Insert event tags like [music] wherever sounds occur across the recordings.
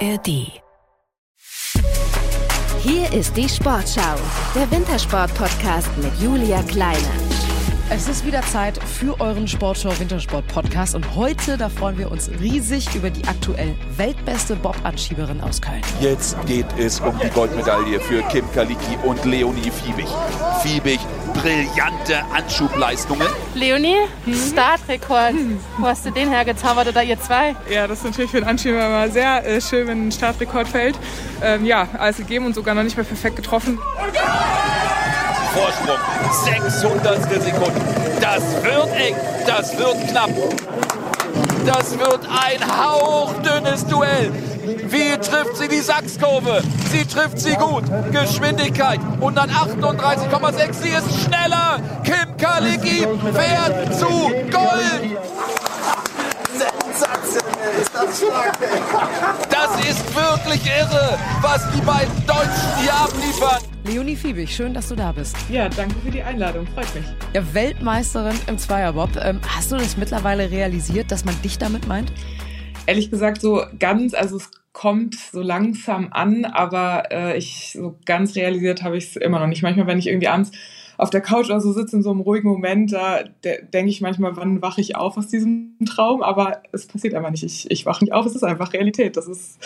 ARD. Hier ist die Sportschau, der Wintersport-Podcast mit Julia Kleine. Es ist wieder Zeit für euren Sportschau Wintersport Podcast und heute, da freuen wir uns riesig über die aktuell weltbeste Bob-Anschieberin aus Köln. Jetzt geht es um die Goldmedaille für Kim Kaliki und Leonie Fiebig. Fiebig, brillante Anschubleistungen. Leonie, hm? Startrekord. Wo hast du den hergezaubert oder ihr zwei? Ja, das ist natürlich für den Anschieber immer sehr äh, schön, wenn ein Startrekord fällt. Ähm, ja, alles gegeben und sogar noch nicht mehr perfekt getroffen. Vorsprung, 600 Sekunden. Das wird eng, das wird knapp. Das wird ein hauchdünnes Duell. Wie trifft sie die Sachskurve? Sie trifft sie gut. Geschwindigkeit 138,6. Sie ist schneller. Kim Kalicki fährt zu Gold. Das ist wirklich irre, was die beiden Deutschen hier abliefern. Leonie Fiebig, schön, dass du da bist. Ja, danke für die Einladung, freut mich. Ja, Weltmeisterin im Zweierbob. Ähm, hast du das mittlerweile realisiert, dass man dich damit meint? Ehrlich gesagt, so ganz, also es kommt so langsam an, aber äh, ich so ganz realisiert habe ich es immer noch nicht. Manchmal, wenn ich irgendwie abends auf der Couch oder so sitze in so einem ruhigen Moment, da de denke ich manchmal, wann wache ich auf aus diesem Traum, aber es passiert einfach nicht. Ich, ich wache nicht auf, es ist einfach Realität. Das ist,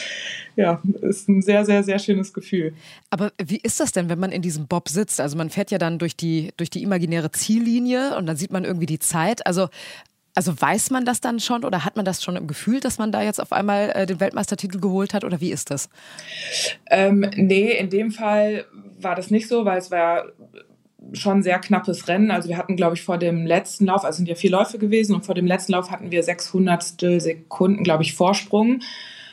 ja, ist ein sehr, sehr, sehr schönes Gefühl. Aber wie ist das denn, wenn man in diesem Bob sitzt? Also man fährt ja dann durch die, durch die imaginäre Ziellinie und dann sieht man irgendwie die Zeit. Also also weiß man das dann schon oder hat man das schon im Gefühl, dass man da jetzt auf einmal äh, den Weltmeistertitel geholt hat oder wie ist das? Ähm, nee, in dem Fall war das nicht so, weil es war schon sehr knappes Rennen. Also wir hatten, glaube ich, vor dem letzten Lauf, also sind ja vier Läufe gewesen und vor dem letzten Lauf hatten wir 600 Sekunden, glaube ich, Vorsprung.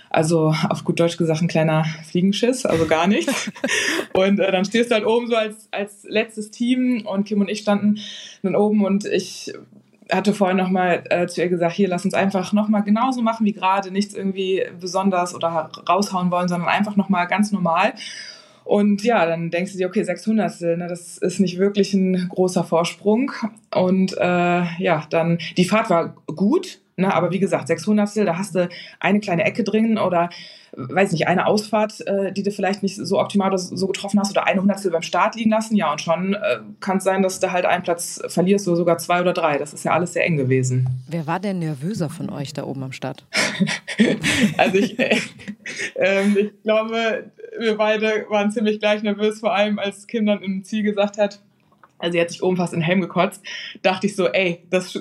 Also auf gut Deutsch gesagt ein kleiner Fliegenschiss, also gar nichts. [laughs] und äh, dann stehst du halt oben so als, als letztes Team und Kim und ich standen dann oben und ich hatte vorhin nochmal äh, zu ihr gesagt, hier, lass uns einfach nochmal genauso machen wie gerade, nichts irgendwie besonders oder raushauen wollen, sondern einfach nochmal ganz normal. Und ja, dann denkst du dir, okay, 600, ne, das ist nicht wirklich ein großer Vorsprung. Und äh, ja, dann, die Fahrt war gut, ne, aber wie gesagt, 600, da hast du eine kleine Ecke drin oder weiß nicht, eine Ausfahrt, äh, die du vielleicht nicht so optimal oder so getroffen hast oder eine Hundertstel beim Start liegen lassen, ja, und schon äh, kann es sein, dass du halt einen Platz verlierst oder sogar zwei oder drei. Das ist ja alles sehr eng gewesen. Wer war denn nervöser von euch da oben am Start? [laughs] also ich, äh, ähm, ich glaube, wir beide waren ziemlich gleich nervös, vor allem als Kim dann im Ziel gesagt hat, also sie hat sich oben fast in den Helm gekotzt, dachte ich so, ey, das,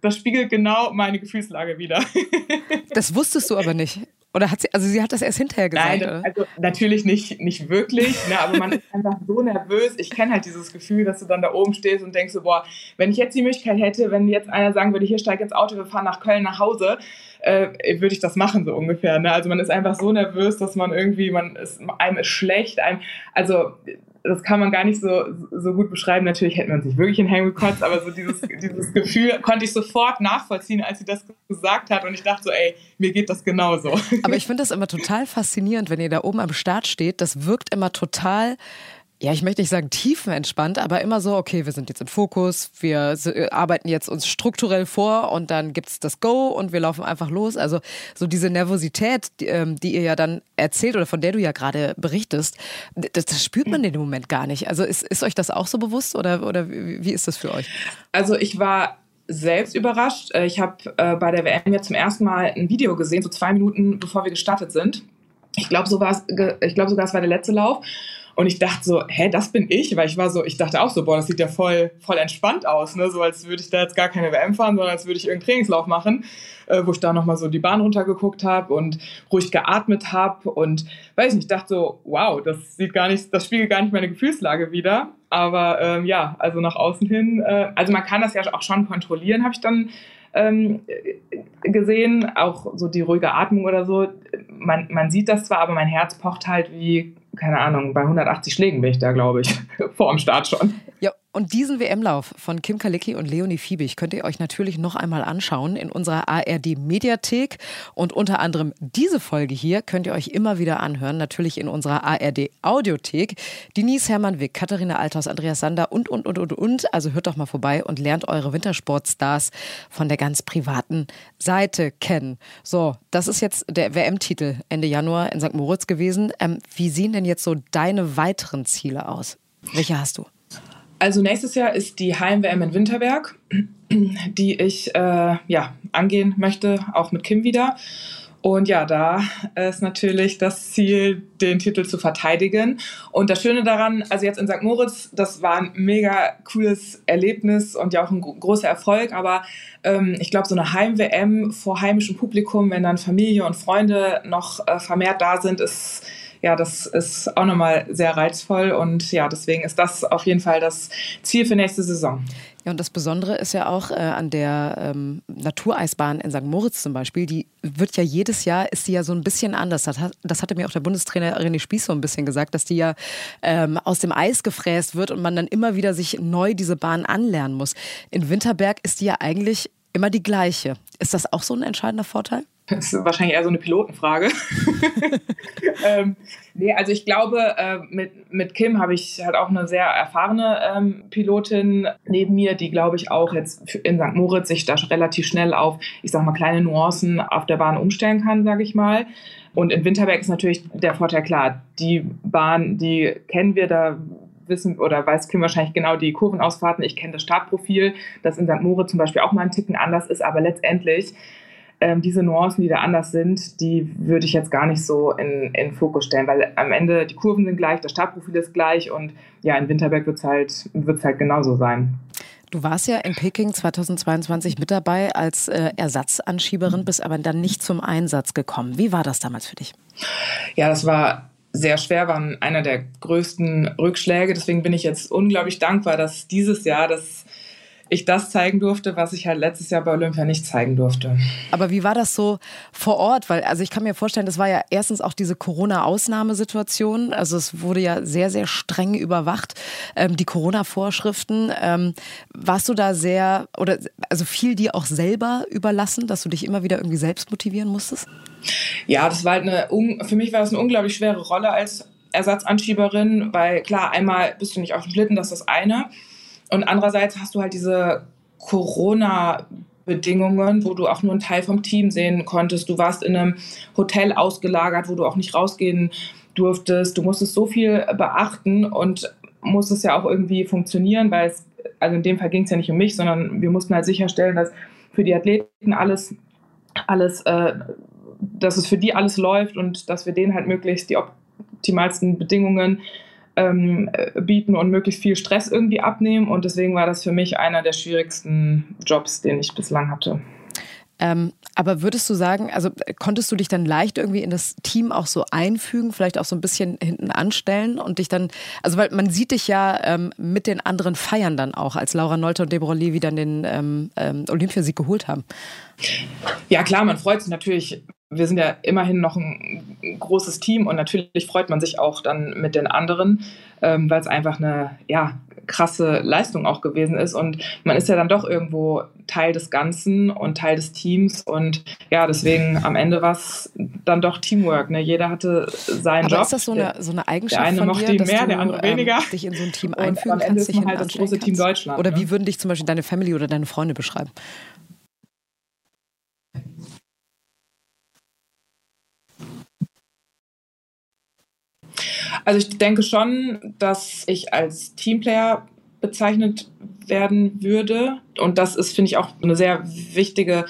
das spiegelt genau meine Gefühlslage wieder. [laughs] das wusstest du aber nicht. Oder hat sie, also sie hat das erst hinterher gesagt? Nein, also natürlich nicht, nicht wirklich, ne, aber man ist einfach so nervös. Ich kenne halt dieses Gefühl, dass du dann da oben stehst und denkst so, boah, wenn ich jetzt die Möglichkeit hätte, wenn jetzt einer sagen würde, hier steig ins Auto, wir fahren nach Köln nach Hause, äh, würde ich das machen, so ungefähr. Ne? Also man ist einfach so nervös, dass man irgendwie, man ist, einem ist schlecht, einem, also das kann man gar nicht so, so gut beschreiben. Natürlich hätte man sich wirklich in den Helm gekotzt, aber so dieses, [laughs] dieses Gefühl konnte ich sofort nachvollziehen, als sie das gesagt hat. Und ich dachte so, ey, mir geht das genauso. Aber ich finde das immer total faszinierend, wenn ihr da oben am Start steht. Das wirkt immer total ja, ich möchte nicht sagen tiefenentspannt, aber immer so, okay, wir sind jetzt im Fokus, wir äh, arbeiten jetzt uns strukturell vor und dann gibt's das Go und wir laufen einfach los. Also so diese Nervosität, die, ähm, die ihr ja dann erzählt oder von der du ja gerade berichtest, das, das, spürt man in dem Moment gar nicht. Also ist, ist euch das auch so bewusst oder, oder wie ist das für euch? Also ich war selbst überrascht. Äh, ich habe äh, bei der WM jetzt zum ersten Mal ein Video gesehen, so zwei Minuten bevor wir gestartet sind. Ich glaube sogar, ich glaube sogar, es war der letzte Lauf. Und ich dachte so, hä, das bin ich? Weil ich war so, ich dachte auch so, boah, das sieht ja voll, voll entspannt aus, ne? So als würde ich da jetzt gar keine WM fahren, sondern als würde ich irgendeinen Trainingslauf machen, äh, wo ich da nochmal so die Bahn runtergeguckt habe und ruhig geatmet habe und weiß nicht, ich dachte so, wow, das sieht gar nicht, das spiegelt gar nicht meine Gefühlslage wieder. Aber ähm, ja, also nach außen hin, äh, also man kann das ja auch schon kontrollieren, habe ich dann ähm, gesehen, auch so die ruhige Atmung oder so. Man, man sieht das zwar, aber mein Herz pocht halt wie keine Ahnung, bei 180 Schlägen bin ich da, glaube ich, [laughs] vor dem Start schon. Ja, Und diesen WM-Lauf von Kim Kalicki und Leonie Fiebig könnt ihr euch natürlich noch einmal anschauen in unserer ARD-Mediathek. Und unter anderem diese Folge hier könnt ihr euch immer wieder anhören, natürlich in unserer ARD-Audiothek. Denise Hermann-Wick, Katharina Althaus, Andreas Sander und, und, und, und, und. Also hört doch mal vorbei und lernt eure Wintersportstars von der ganz privaten Seite kennen. So, das ist jetzt der WM-Titel Ende Januar in St. Moritz gewesen. Ähm, wie sehen denn jetzt so deine weiteren Ziele aus? Welche hast du? Also nächstes Jahr ist die Heim-WM in Winterberg, die ich äh, ja, angehen möchte, auch mit Kim wieder. Und ja, da ist natürlich das Ziel, den Titel zu verteidigen. Und das Schöne daran, also jetzt in St. Moritz, das war ein mega cooles Erlebnis und ja auch ein großer Erfolg. Aber ähm, ich glaube, so eine Heim-WM vor heimischem Publikum, wenn dann Familie und Freunde noch äh, vermehrt da sind, ist ja, das ist auch nochmal sehr reizvoll und ja, deswegen ist das auf jeden Fall das Ziel für nächste Saison. Ja, und das Besondere ist ja auch äh, an der ähm, Natureisbahn in St. Moritz zum Beispiel, die wird ja jedes Jahr, ist die ja so ein bisschen anders. Das, hat, das hatte mir auch der Bundestrainer René Spieß so ein bisschen gesagt, dass die ja ähm, aus dem Eis gefräst wird und man dann immer wieder sich neu diese Bahn anlernen muss. In Winterberg ist die ja eigentlich immer die gleiche. Ist das auch so ein entscheidender Vorteil? Das ist wahrscheinlich eher so eine Pilotenfrage. [laughs] ähm, nee, also ich glaube, äh, mit, mit Kim habe ich halt auch eine sehr erfahrene ähm, Pilotin neben mir, die, glaube ich, auch jetzt in St. Moritz sich da relativ schnell auf, ich sag mal, kleine Nuancen auf der Bahn umstellen kann, sage ich mal. Und in Winterberg ist natürlich der Vorteil klar, die Bahn, die kennen wir, da wissen oder weiß Kim wahrscheinlich genau die Kurvenausfahrten. Ich kenne das Startprofil, das in St. Moritz zum Beispiel auch mal ein Ticken anders ist, aber letztendlich ähm, diese Nuancen, die da anders sind, die würde ich jetzt gar nicht so in, in Fokus stellen, weil am Ende die Kurven sind gleich, das Startprofil ist gleich und ja, in Winterberg wird es halt, wird's halt genauso sein. Du warst ja in Peking 2022 mit dabei als äh, Ersatzanschieberin, bist aber dann nicht zum Einsatz gekommen. Wie war das damals für dich? Ja, das war sehr schwer, war einer der größten Rückschläge. Deswegen bin ich jetzt unglaublich dankbar, dass dieses Jahr das ich das zeigen durfte, was ich halt letztes Jahr bei Olympia nicht zeigen durfte. Aber wie war das so vor Ort? Weil, also ich kann mir vorstellen, das war ja erstens auch diese Corona-Ausnahmesituation. Also es wurde ja sehr, sehr streng überwacht, ähm, die Corona-Vorschriften. Ähm, warst du da sehr, oder also fiel dir auch selber überlassen, dass du dich immer wieder irgendwie selbst motivieren musstest? Ja, das war halt eine, für mich war das eine unglaublich schwere Rolle als Ersatzanschieberin, weil klar, einmal bist du nicht auf dem Schlitten, das ist das eine. Und andererseits hast du halt diese Corona-Bedingungen, wo du auch nur einen Teil vom Team sehen konntest. Du warst in einem Hotel ausgelagert, wo du auch nicht rausgehen durftest. Du musstest so viel beachten und musstest ja auch irgendwie funktionieren, weil es, also in dem Fall ging es ja nicht um mich, sondern wir mussten halt sicherstellen, dass für die Athleten alles, alles, äh, dass es für die alles läuft und dass wir denen halt möglichst die optimalsten Bedingungen ähm, bieten und möglichst viel Stress irgendwie abnehmen. Und deswegen war das für mich einer der schwierigsten Jobs, den ich bislang hatte. Ähm, aber würdest du sagen, also konntest du dich dann leicht irgendwie in das Team auch so einfügen, vielleicht auch so ein bisschen hinten anstellen und dich dann, also weil man sieht dich ja ähm, mit den anderen feiern dann auch, als Laura Nolte und Deborah Levy dann den ähm, ähm Olympiasieg geholt haben. Ja klar, man freut sich natürlich wir sind ja immerhin noch ein großes Team und natürlich freut man sich auch dann mit den anderen, ähm, weil es einfach eine ja, krasse Leistung auch gewesen ist. Und man ist ja dann doch irgendwo Teil des Ganzen und Teil des Teams. Und ja, deswegen am Ende war es dann doch Teamwork. Ne? Jeder hatte seinen Aber Job. ist das so eine, so eine Eigenschaft der eine von dir, ihn mehr, du, der andere weniger. Ähm, dich in so ein Team einfügen und am Ende kannst, ist man halt das große Team Deutschland. Oder ne? wie würden dich zum Beispiel deine Family oder deine Freunde beschreiben? Also ich denke schon, dass ich als Teamplayer bezeichnet werden würde. Und das ist, finde ich, auch eine sehr wichtige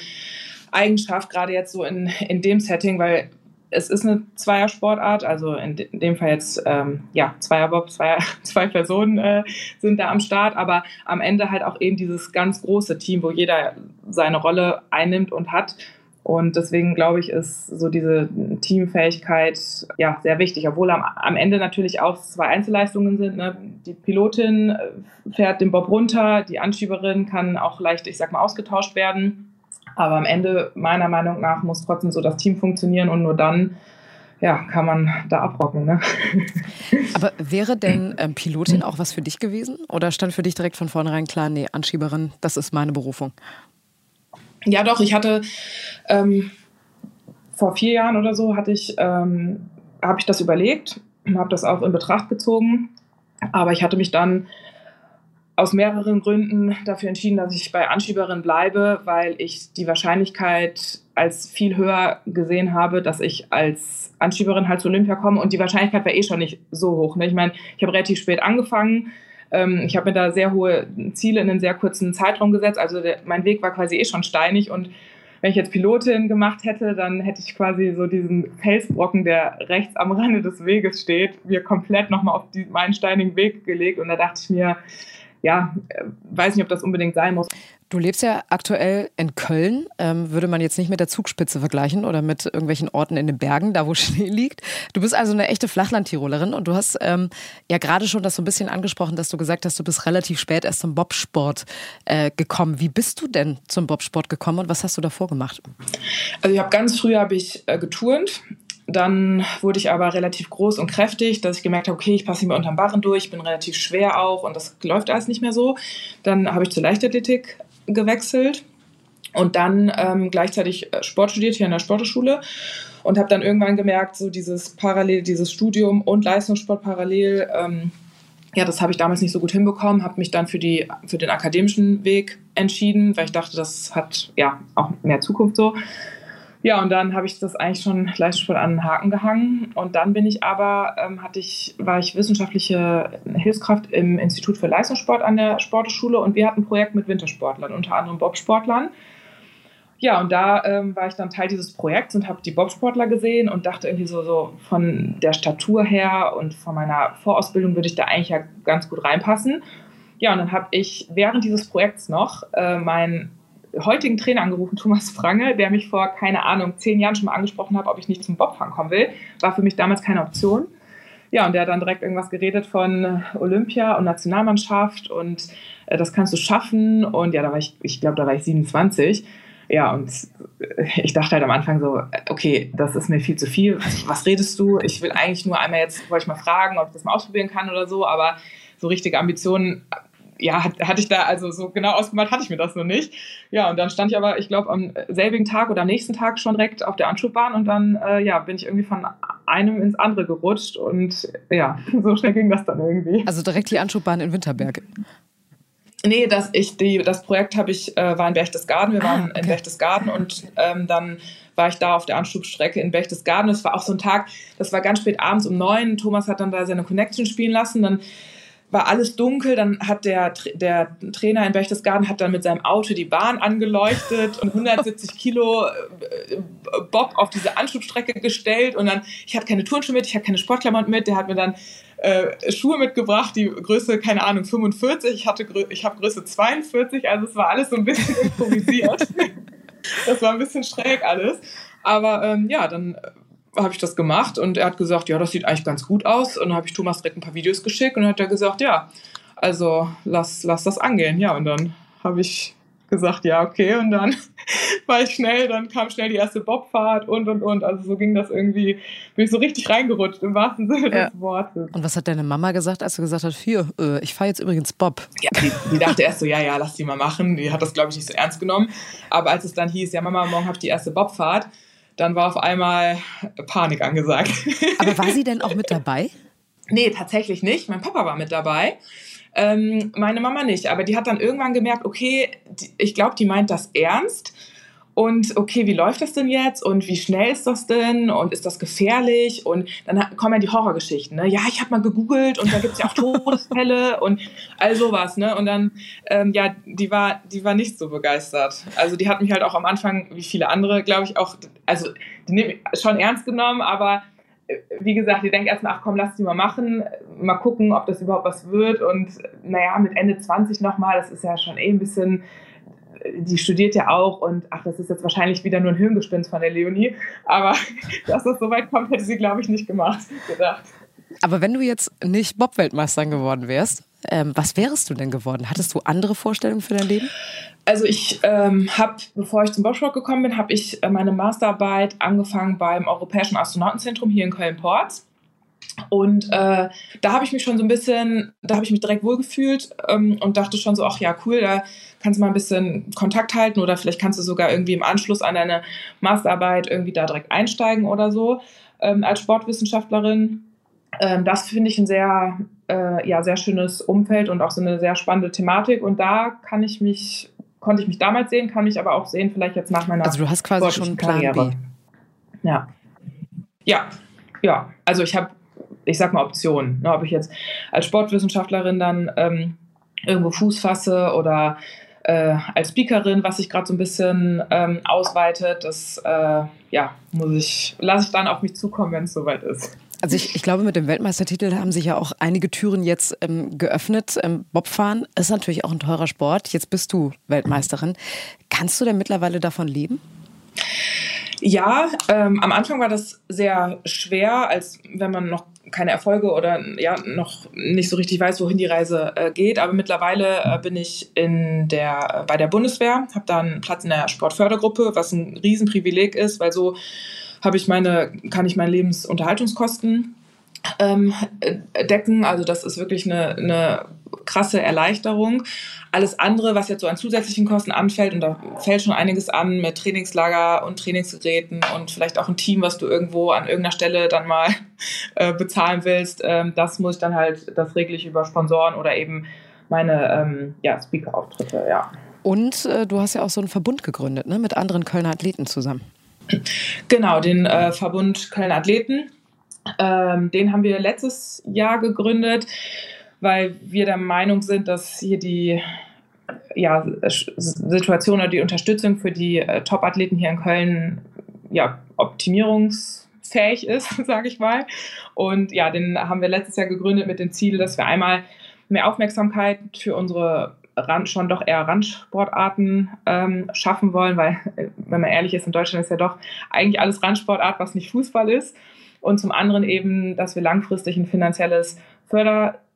Eigenschaft, gerade jetzt so in, in dem Setting, weil es ist eine Zweiersportart, also in, in dem Fall jetzt, ähm, ja, Zweierbob, zwei, [laughs] zwei Personen äh, sind da am Start, aber am Ende halt auch eben dieses ganz große Team, wo jeder seine Rolle einnimmt und hat. Und deswegen glaube ich, ist so diese Teamfähigkeit ja sehr wichtig, obwohl am, am Ende natürlich auch zwei Einzelleistungen sind. Ne? Die Pilotin äh, fährt den Bob runter, die Anschieberin kann auch leicht, ich sag mal, ausgetauscht werden. Aber am Ende, meiner Meinung nach, muss trotzdem so das Team funktionieren und nur dann ja, kann man da abrocken. Ne? [laughs] Aber wäre denn ähm, Pilotin auch was für dich gewesen? Oder stand für dich direkt von vornherein klar, nee, Anschieberin, das ist meine Berufung? Ja, doch, ich hatte ähm, vor vier Jahren oder so hatte ich, ähm, habe ich das überlegt und habe das auch in Betracht gezogen. Aber ich hatte mich dann aus mehreren Gründen dafür entschieden, dass ich bei Anschieberin bleibe, weil ich die Wahrscheinlichkeit als viel höher gesehen habe, dass ich als Anschieberin halt zu Olympia komme und die Wahrscheinlichkeit war eh schon nicht so hoch. Ne? Ich meine, ich habe relativ spät angefangen. Ähm, ich habe mir da sehr hohe Ziele in einem sehr kurzen Zeitraum gesetzt. Also der, mein Weg war quasi eh schon steinig und wenn ich jetzt Pilotin gemacht hätte, dann hätte ich quasi so diesen Felsbrocken, der rechts am Rande des Weges steht, mir komplett nochmal auf die, meinen steinigen Weg gelegt. Und da dachte ich mir, ja, weiß nicht, ob das unbedingt sein muss. Du lebst ja aktuell in Köln. Ähm, würde man jetzt nicht mit der Zugspitze vergleichen oder mit irgendwelchen Orten in den Bergen, da wo [laughs] Schnee liegt. Du bist also eine echte Flachland-Tirolerin und du hast ähm, ja gerade schon das so ein bisschen angesprochen, dass du gesagt hast, du bist relativ spät erst zum Bobsport äh, gekommen. Wie bist du denn zum Bobsport gekommen und was hast du davor gemacht? Also ich habe ganz früh habe ich äh, geturnt dann wurde ich aber relativ groß und kräftig, dass ich gemerkt habe, okay, ich passe nicht mehr unterm Barren durch, bin relativ schwer auch und das läuft alles nicht mehr so. Dann habe ich zur Leichtathletik gewechselt und dann ähm, gleichzeitig äh, Sport studiert hier in der Sportschule und habe dann irgendwann gemerkt, so dieses parallel, dieses Studium und Leistungssport parallel, ähm, ja, das habe ich damals nicht so gut hinbekommen, habe mich dann für, die, für den akademischen Weg entschieden, weil ich dachte, das hat ja auch mehr Zukunft so. Ja, und dann habe ich das eigentlich schon Leistungssport an den Haken gehangen. Und dann bin ich aber, ähm, hatte ich, war ich wissenschaftliche Hilfskraft im Institut für Leistungssport an der Sporteschule und wir hatten ein Projekt mit Wintersportlern, unter anderem Bobsportlern. Ja, und da ähm, war ich dann Teil dieses Projekts und habe die Bobsportler gesehen und dachte irgendwie so, so von der Statur her und von meiner Vorausbildung würde ich da eigentlich ja ganz gut reinpassen. Ja, und dann habe ich während dieses Projekts noch äh, mein heutigen Trainer angerufen, Thomas Frange, der mich vor, keine Ahnung, zehn Jahren schon mal angesprochen hat, ob ich nicht zum Bobfahren kommen will. War für mich damals keine Option. Ja, und der hat dann direkt irgendwas geredet von Olympia und Nationalmannschaft und äh, das kannst du schaffen. Und ja, da war ich, ich glaube, da war ich 27. Ja, und ich dachte halt am Anfang so, okay, das ist mir viel zu viel. Was, was redest du? Ich will eigentlich nur einmal jetzt, wollte ich mal fragen, ob ich das mal ausprobieren kann oder so, aber so richtige Ambitionen ja, hatte ich da, also so genau ausgemalt hatte ich mir das noch nicht. Ja, und dann stand ich aber, ich glaube, am selbigen Tag oder am nächsten Tag schon direkt auf der Anschubbahn und dann, äh, ja, bin ich irgendwie von einem ins andere gerutscht und ja, [laughs] so schnell ging das dann irgendwie. Also direkt die Anschubbahn in Winterberg. Nee, das, ich, die, das Projekt habe ich, äh, war in Berchtesgaden. Wir waren ah, okay. in Berchtesgaden und ähm, dann war ich da auf der Anschubstrecke in Berchtesgaden. Das war auch so ein Tag, das war ganz spät abends um neun. Thomas hat dann da seine Connection spielen lassen. Dann war alles dunkel, dann hat der, der Trainer in Berchtesgaden hat dann mit seinem Auto die Bahn angeleuchtet und 170 Kilo äh, Bob auf diese Anschubstrecke gestellt und dann, ich hatte keine Turnschuhe mit, ich hatte keine Sportklamotten mit, der hat mir dann äh, Schuhe mitgebracht, die Größe, keine Ahnung, 45, ich, hatte, ich habe Größe 42, also es war alles so ein bisschen improvisiert. [laughs] das war ein bisschen schräg alles. Aber ähm, ja, dann habe ich das gemacht und er hat gesagt, ja, das sieht eigentlich ganz gut aus. Und dann habe ich Thomas direkt ein paar Videos geschickt und dann hat er gesagt, ja, also lass, lass das angehen. Ja, und dann habe ich gesagt, ja, okay. Und dann [laughs] war ich schnell, dann kam schnell die erste Bobfahrt und und und. Also so ging das irgendwie, bin ich so richtig reingerutscht im wahrsten Sinne ja. des Wortes. Und was hat deine Mama gesagt, als du gesagt hast, hier, äh, ich fahre jetzt übrigens Bob? Ja, die, die, dachte erst so, ja, ja, lass die mal machen. Die hat das, glaube ich, nicht so ernst genommen. Aber als es dann hieß, ja, Mama, morgen habe ich die erste Bobfahrt, dann war auf einmal Panik angesagt. Aber war sie denn auch mit [laughs] dabei? Nee, tatsächlich nicht. Mein Papa war mit dabei. Ähm, meine Mama nicht. Aber die hat dann irgendwann gemerkt, okay, die, ich glaube, die meint das ernst und okay, wie läuft das denn jetzt und wie schnell ist das denn und ist das gefährlich und dann kommen ja die Horrorgeschichten, ne? Ja, ich habe mal gegoogelt und da gibt es ja auch [laughs] Todesfälle und all sowas, ne? Und dann, ähm, ja, die war, die war nicht so begeistert. Also die hat mich halt auch am Anfang, wie viele andere, glaube ich, auch, also die nehmen schon ernst genommen, aber äh, wie gesagt, die denkt erstmal, ach komm, lass die mal machen, mal gucken, ob das überhaupt was wird. Und naja, mit Ende 20 nochmal, das ist ja schon eh ein bisschen die studiert ja auch und ach, das ist jetzt wahrscheinlich wieder nur ein Hirngespinst von der Leonie, aber [laughs] dass das so weit kommt, hätte sie, glaube ich, nicht gemacht, gedacht. Aber wenn du jetzt nicht Bob-Weltmeisterin geworden wärst, ähm, was wärst du denn geworden? Hattest du andere Vorstellungen für dein Leben? Also ich ähm, habe, bevor ich zum Bobsport gekommen bin, habe ich meine Masterarbeit angefangen beim Europäischen Astronautenzentrum hier in Köln-Porz. Und äh, da habe ich mich schon so ein bisschen, da habe ich mich direkt wohlgefühlt ähm, und dachte schon so, ach ja, cool, da kannst du mal ein bisschen Kontakt halten oder vielleicht kannst du sogar irgendwie im Anschluss an deine Masterarbeit irgendwie da direkt einsteigen oder so ähm, als Sportwissenschaftlerin. Ähm, das finde ich ein sehr, äh, ja, sehr schönes Umfeld und auch so eine sehr spannende Thematik. Und da kann ich mich, konnte ich mich damals sehen, kann mich aber auch sehen, vielleicht jetzt nach meiner Also du hast quasi schon einen Plan Karriere. B. Ja. Ja, ja. Also ich habe, ich sag mal Optionen. Ne? Ob ich jetzt als Sportwissenschaftlerin dann ähm, irgendwo Fuß fasse oder äh, als Speakerin, was sich gerade so ein bisschen ähm, ausweitet, das äh, ja, muss ich, lasse ich dann auf mich zukommen, wenn es soweit ist. Also ich, ich glaube, mit dem Weltmeistertitel haben sich ja auch einige Türen jetzt ähm, geöffnet. Ähm, Bobfahren ist natürlich auch ein teurer Sport. Jetzt bist du Weltmeisterin. Kannst du denn mittlerweile davon leben? Ja, ähm, am Anfang war das sehr schwer, als wenn man noch keine Erfolge oder ja noch nicht so richtig weiß, wohin die Reise äh, geht. Aber mittlerweile äh, bin ich in der, bei der Bundeswehr, habe da einen Platz in der Sportfördergruppe, was ein Riesenprivileg ist, weil so ich meine, kann ich meine Lebensunterhaltungskosten ähm, äh, decken. Also das ist wirklich eine, eine krasse Erleichterung. Alles andere, was jetzt so an zusätzlichen Kosten anfällt, und da fällt schon einiges an mit Trainingslager und Trainingsgeräten und vielleicht auch ein Team, was du irgendwo an irgendeiner Stelle dann mal [laughs] äh, bezahlen willst, ähm, das muss ich dann halt, das regle ich über Sponsoren oder eben meine ähm, ja, Speaker-Auftritte, ja. Und äh, du hast ja auch so einen Verbund gegründet, ne? mit anderen Kölner Athleten zusammen. Genau, den äh, Verbund Kölner Athleten. Ähm, den haben wir letztes Jahr gegründet, weil wir der Meinung sind, dass hier die ja, Situation oder die Unterstützung für die äh, Top-Athleten hier in Köln ja, optimierungsfähig ist, [laughs] sage ich mal. Und ja, den haben wir letztes Jahr gegründet mit dem Ziel, dass wir einmal mehr Aufmerksamkeit für unsere Rand, schon doch eher Randsportarten ähm, schaffen wollen, weil, äh, wenn man ehrlich ist, in Deutschland ist ja doch eigentlich alles Randsportart, was nicht Fußball ist. Und zum anderen eben, dass wir langfristig ein finanzielles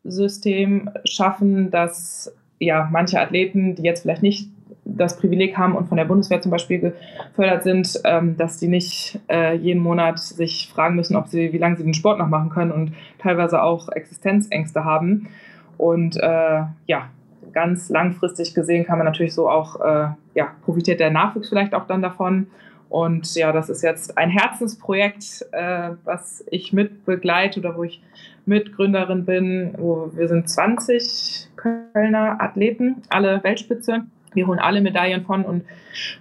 Fördersystem schaffen, dass ja manche Athleten, die jetzt vielleicht nicht das Privileg haben und von der Bundeswehr zum Beispiel gefördert sind, ähm, dass die nicht äh, jeden Monat sich fragen müssen, ob sie, wie lange sie den Sport noch machen können und teilweise auch Existenzängste haben. Und äh, ja, ganz langfristig gesehen kann man natürlich so auch, äh, ja, profitiert der Nachwuchs vielleicht auch dann davon. Und ja, das ist jetzt ein Herzensprojekt, äh, was ich mit begleite oder wo ich Mitgründerin bin. Wo wir sind 20 Kölner Athleten, alle Weltspitze. Wir holen alle Medaillen von und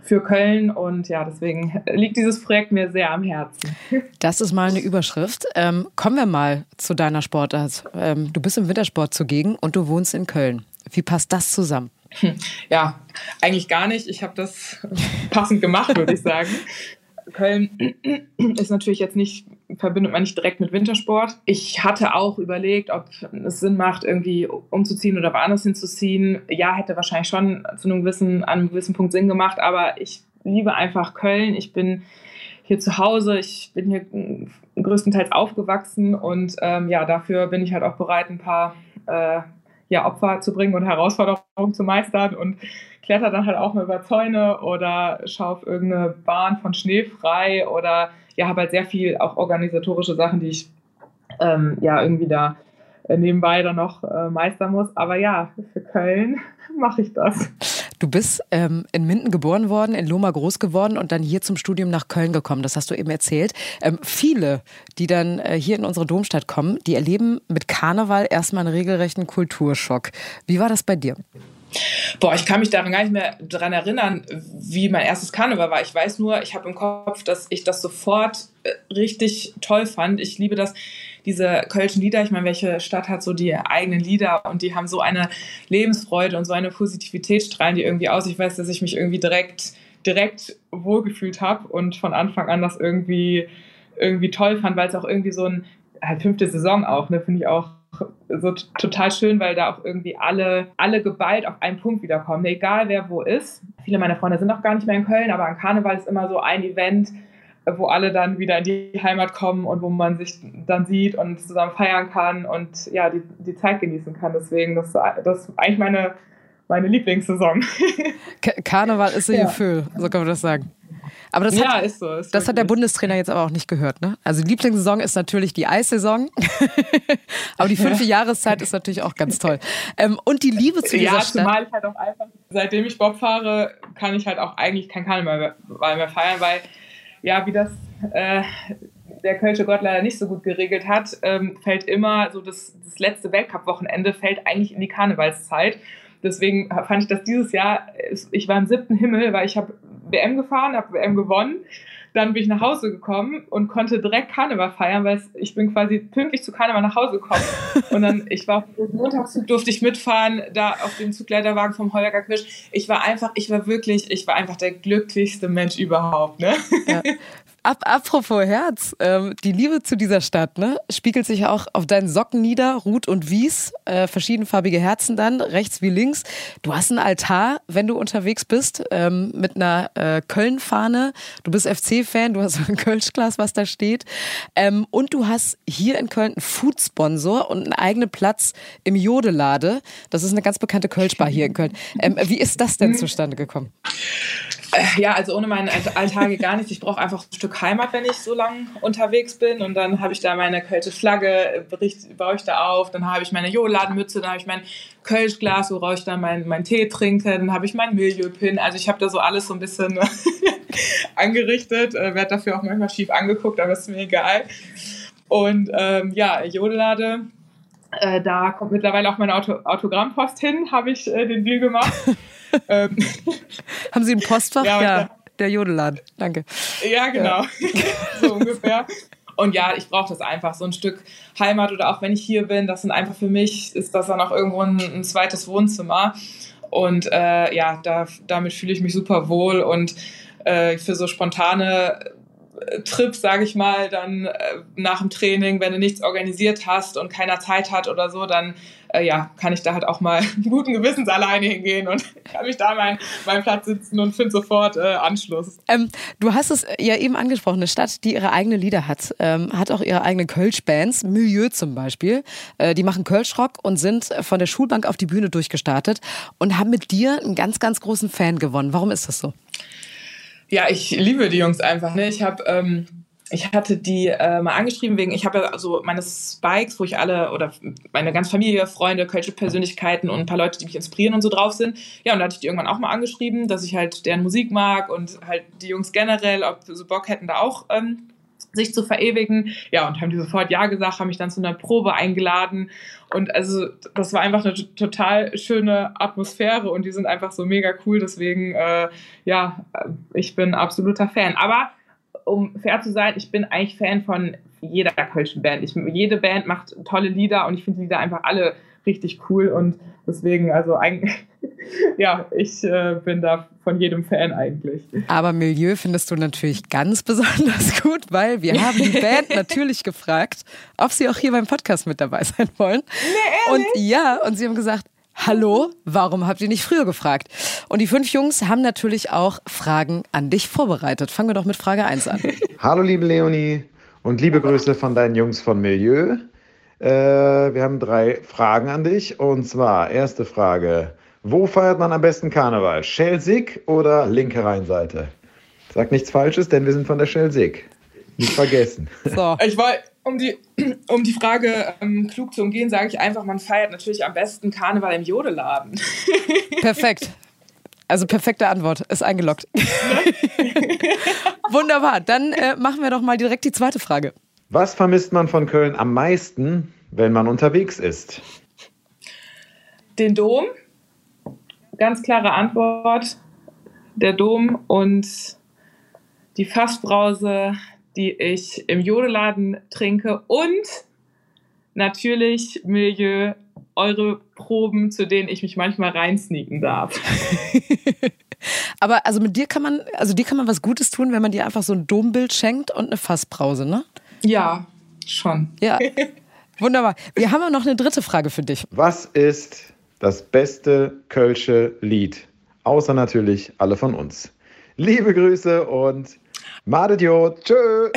für Köln und ja, deswegen liegt dieses Projekt mir sehr am Herzen. Das ist mal eine Überschrift. Ähm, kommen wir mal zu deiner Sportart. Ähm, du bist im Wintersport zugegen und du wohnst in Köln. Wie passt das zusammen? Ja, eigentlich gar nicht. Ich habe das passend gemacht, würde ich sagen. [laughs] Köln [clears throat] ist natürlich jetzt nicht, verbindet man nicht direkt mit Wintersport. Ich hatte auch überlegt, ob es Sinn macht, irgendwie umzuziehen oder woanders hinzuziehen. Ja, hätte wahrscheinlich schon zu einem gewissen, an einem gewissen Punkt Sinn gemacht, aber ich liebe einfach Köln. Ich bin hier zu Hause, ich bin hier größtenteils aufgewachsen und ähm, ja, dafür bin ich halt auch bereit, ein paar äh, ja, Opfer zu bringen und Herausforderungen zu meistern und kletter dann halt auch mal über Zäune oder schaue auf irgendeine Bahn von Schnee frei oder ja, habe halt sehr viel auch organisatorische Sachen, die ich ähm, ja irgendwie da äh, nebenbei dann noch äh, meistern muss. Aber ja, für Köln [laughs] mache ich das. Du bist ähm, in Minden geboren worden, in Loma groß geworden und dann hier zum Studium nach Köln gekommen. Das hast du eben erzählt. Ähm, viele, die dann äh, hier in unsere Domstadt kommen, die erleben mit Karneval erstmal einen regelrechten Kulturschock. Wie war das bei dir? Boah, ich kann mich daran gar nicht mehr daran erinnern, wie mein erstes Karneval war. Ich weiß nur, ich habe im Kopf, dass ich das sofort äh, richtig toll fand. Ich liebe das, diese kölschen Lieder. Ich meine, welche Stadt hat so die eigenen Lieder und die haben so eine Lebensfreude und so eine Positivität strahlen die irgendwie aus. Ich weiß, dass ich mich irgendwie direkt, direkt wohlgefühlt habe und von Anfang an das irgendwie, irgendwie toll fand, weil es auch irgendwie so ein, halt fünfte Saison auch, ne, finde ich auch so total schön, weil da auch irgendwie alle, alle geballt auf einen Punkt wiederkommen. Egal wer wo ist. Viele meiner Freunde sind auch gar nicht mehr in Köln, aber an Karneval ist immer so ein Event, wo alle dann wieder in die Heimat kommen und wo man sich dann sieht und zusammen feiern kann und ja, die, die Zeit genießen kann. Deswegen, das, das ist eigentlich meine, meine Lieblingssaison. Karneval ist [laughs] ein ja. Gefühl, so kann man das sagen. Aber das, ja, hat, ist so, das hat der Bundestrainer jetzt aber auch nicht gehört. Ne? Also Lieblingssaison ist natürlich die Eissaison. [laughs] aber die fünfte ja. Jahreszeit ist natürlich auch ganz toll. Ähm, und die Liebe zu dieser ja, Stadt. Zumal ich halt auch einfach, seitdem ich Bob fahre, kann ich halt auch eigentlich kein Karneval mehr, mehr feiern, weil ja, wie das äh, der Kölsche Gott leider nicht so gut geregelt hat, ähm, fällt immer so das, das letzte Weltcup-Wochenende fällt eigentlich in die Karnevalszeit. Deswegen fand ich das dieses Jahr, ich war im siebten Himmel, weil ich habe WM gefahren, habe WM gewonnen. Dann bin ich nach Hause gekommen und konnte direkt Karneval feiern, weil ich bin quasi pünktlich zu Karneval nach Hause gekommen. [laughs] Und dann, ich war auf dem Montagszug, durfte ich mitfahren, da auf dem Zugleiterwagen vom Holger Kirsch. Ich war einfach, ich war wirklich, ich war einfach der glücklichste Mensch überhaupt. Ne? Ja. Ab, apropos Herz, ähm, die Liebe zu dieser Stadt ne, spiegelt sich auch auf deinen Socken nieder, Ruth und Wies, äh, verschiedenfarbige Herzen dann, rechts wie links. Du hast einen Altar, wenn du unterwegs bist, ähm, mit einer äh, Köln-Fahne. Du bist FC-Fan, du hast [laughs] ein Kölschglas, was da steht. Ähm, und du hast hier in Köln einen Food-Sponsor und einen eigenen Platz im Jodelade. Das ist eine ganz bekannte Kölschbar hier in Köln. Ähm, wie ist das denn zustande gekommen? Äh, ja, also ohne meinen Alltage gar nichts. Ich brauche einfach ein Stück Heimat, wenn ich so lang unterwegs bin. Und dann habe ich da meine Kölsche Flagge, baue ich da auf. Dann habe ich meine Joladenmütze, dann habe ich mein Kölschglas, woraus ich dann meinen mein Tee trinke. Dann habe ich meinen Milieupin. Also ich habe da so alles so ein bisschen [laughs] angerichtet. Äh, Werde dafür auch manchmal schief angeguckt, aber ist mir egal. Und ähm, ja, Jodellade. Äh, da kommt mittlerweile auch meine Auto Autogrammpost hin, habe ich äh, den Deal gemacht. [laughs] ähm, [laughs] Haben Sie ein Postfach? Ja, ja der Jodelladen. Danke. Ja, genau. Ja. [laughs] so ungefähr. Und ja, ich brauche das einfach, so ein Stück Heimat oder auch wenn ich hier bin, das sind einfach für mich, ist das dann auch irgendwo ein, ein zweites Wohnzimmer. Und äh, ja, da, damit fühle ich mich super wohl und äh, für so spontane Trips, sage ich mal, dann äh, nach dem Training, wenn du nichts organisiert hast und keiner Zeit hat oder so, dann äh, ja, kann ich da halt auch mal [laughs] guten Gewissens alleine hingehen und [laughs] kann mich da meinen mein Platz sitzen und finde sofort äh, Anschluss. Ähm, du hast es ja eben angesprochen, eine Stadt, die ihre eigene Lieder hat, ähm, hat auch ihre eigenen Kölsch-Bands, Milieu zum Beispiel. Äh, die machen Kölschrock und sind von der Schulbank auf die Bühne durchgestartet und haben mit dir einen ganz, ganz großen Fan gewonnen. Warum ist das so? Ja, ich liebe die Jungs einfach. Ne? Ich habe ähm, ich hatte die äh, mal angeschrieben wegen, ich habe ja so meine Spikes, wo ich alle oder meine ganze Familie, Freunde, kölsche Persönlichkeiten und ein paar Leute, die mich inspirieren und so drauf sind. Ja, und da hatte ich die irgendwann auch mal angeschrieben, dass ich halt deren Musik mag und halt die Jungs generell, ob sie so Bock hätten, da auch ähm, sich zu verewigen. Ja, und haben die sofort Ja gesagt, haben mich dann zu einer Probe eingeladen. Und also das war einfach eine total schöne Atmosphäre und die sind einfach so mega cool. Deswegen, äh, ja, ich bin absoluter Fan. Aber um fair zu sein, ich bin eigentlich Fan von jeder kölschen Band. Ich, jede Band macht tolle Lieder und ich finde die Lieder einfach alle richtig cool und deswegen, also eigentlich, [laughs] ja, ich äh, bin da von jedem Fan eigentlich. Aber Milieu findest du natürlich ganz besonders [laughs] gut, weil wir haben die [laughs] Band natürlich gefragt, ob sie auch hier beim Podcast mit dabei sein wollen. Nee, und ja, und sie haben gesagt, Hallo, warum habt ihr nicht früher gefragt? Und die fünf Jungs haben natürlich auch Fragen an dich vorbereitet. Fangen wir doch mit Frage 1 an. [laughs] Hallo, liebe Leonie und liebe Grüße von deinen Jungs von Milieu. Äh, wir haben drei Fragen an dich. Und zwar, erste Frage. Wo feiert man am besten Karneval? Schelsig oder linke Rheinseite? Sag nichts Falsches, denn wir sind von der Schelsig. Nicht vergessen. So. Ich war, um die, [clears throat] um die Frage ähm, klug zu umgehen, sage ich einfach, man feiert natürlich am besten Karneval im Jodeladen. [laughs] Perfekt. Also perfekte Antwort, ist eingeloggt. [laughs] Wunderbar, dann äh, machen wir doch mal direkt die zweite Frage. Was vermisst man von Köln am meisten, wenn man unterwegs ist? Den Dom. Ganz klare Antwort. Der Dom und die Fassbrause die ich im Jodeladen trinke und natürlich Milieu, eure Proben, zu denen ich mich manchmal reinsneaken darf. [laughs] Aber also mit dir kann man, also dir kann man was Gutes tun, wenn man dir einfach so ein Dombild schenkt und eine Fassbrause, ne? Ja, schon. Ja. [laughs] Wunderbar. Wir haben auch noch eine dritte Frage für dich. Was ist das beste Kölsche Lied? Außer natürlich alle von uns. Liebe Grüße und Madet. Tschö.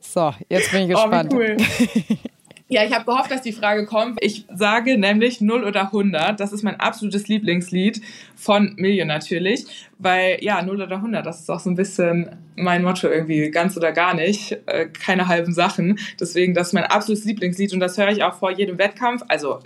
So, jetzt bin ich Oh, gespannt. wie cool. [laughs] Ja, ich habe gehofft, dass die Frage kommt. Ich sage nämlich 0 oder 100. Das ist mein absolutes Lieblingslied von Million natürlich. Weil, ja, 0 oder 100, das ist auch so ein bisschen mein Motto irgendwie. Ganz oder gar nicht. Äh, keine halben Sachen. Deswegen, das ist mein absolutes Lieblingslied. Und das höre ich auch vor jedem Wettkampf. Also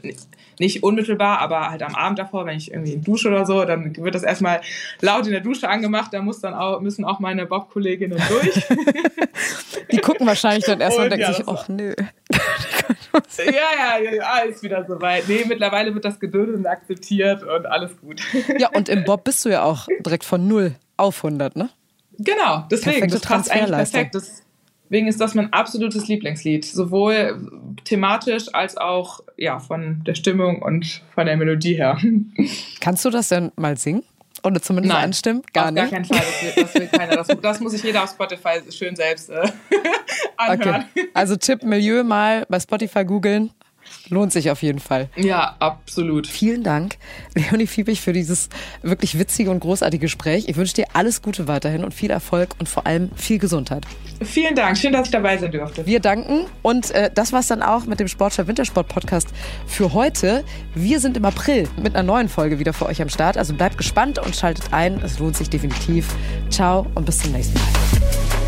nicht, unmittelbar, aber halt am Abend davor, wenn ich irgendwie dusche oder so, dann wird das erstmal laut in der Dusche angemacht. Da muss dann auch, müssen auch meine Bob-Kolleginnen durch. [laughs] Die gucken wahrscheinlich dann erstmal und Und denken ja, sich, ach nö. [laughs] Ja, ja, ja, ja, alles wieder soweit. Nee, mittlerweile wird das geduldet und akzeptiert und alles gut. Ja, und im Bob bist du ja auch direkt von 0 auf 100, ne? Genau, deswegen, Perfekte das passt eigentlich perfekt. Deswegen ist das mein absolutes Lieblingslied. Sowohl thematisch als auch ja, von der Stimmung und von der Melodie her. [laughs] Kannst du das denn mal singen? Oder zumindest Nein, anstimmen? Gar Auf nicht. gar keinen Fall. Das will, das will keiner. Das, das muss sich jeder auf Spotify schön selbst äh, [laughs] anhören. Okay. Also Tipp Milieu mal bei Spotify googeln. Lohnt sich auf jeden Fall. Ja, absolut. Vielen Dank, Leonie Fiebig, für dieses wirklich witzige und großartige Gespräch. Ich wünsche dir alles Gute weiterhin und viel Erfolg und vor allem viel Gesundheit. Vielen Dank. Schön, dass ich dabei sein durfte. Wir danken und äh, das war's dann auch mit dem Sportschau Wintersport Podcast für heute. Wir sind im April mit einer neuen Folge wieder für euch am Start. Also bleibt gespannt und schaltet ein. Es lohnt sich definitiv. Ciao und bis zum nächsten Mal.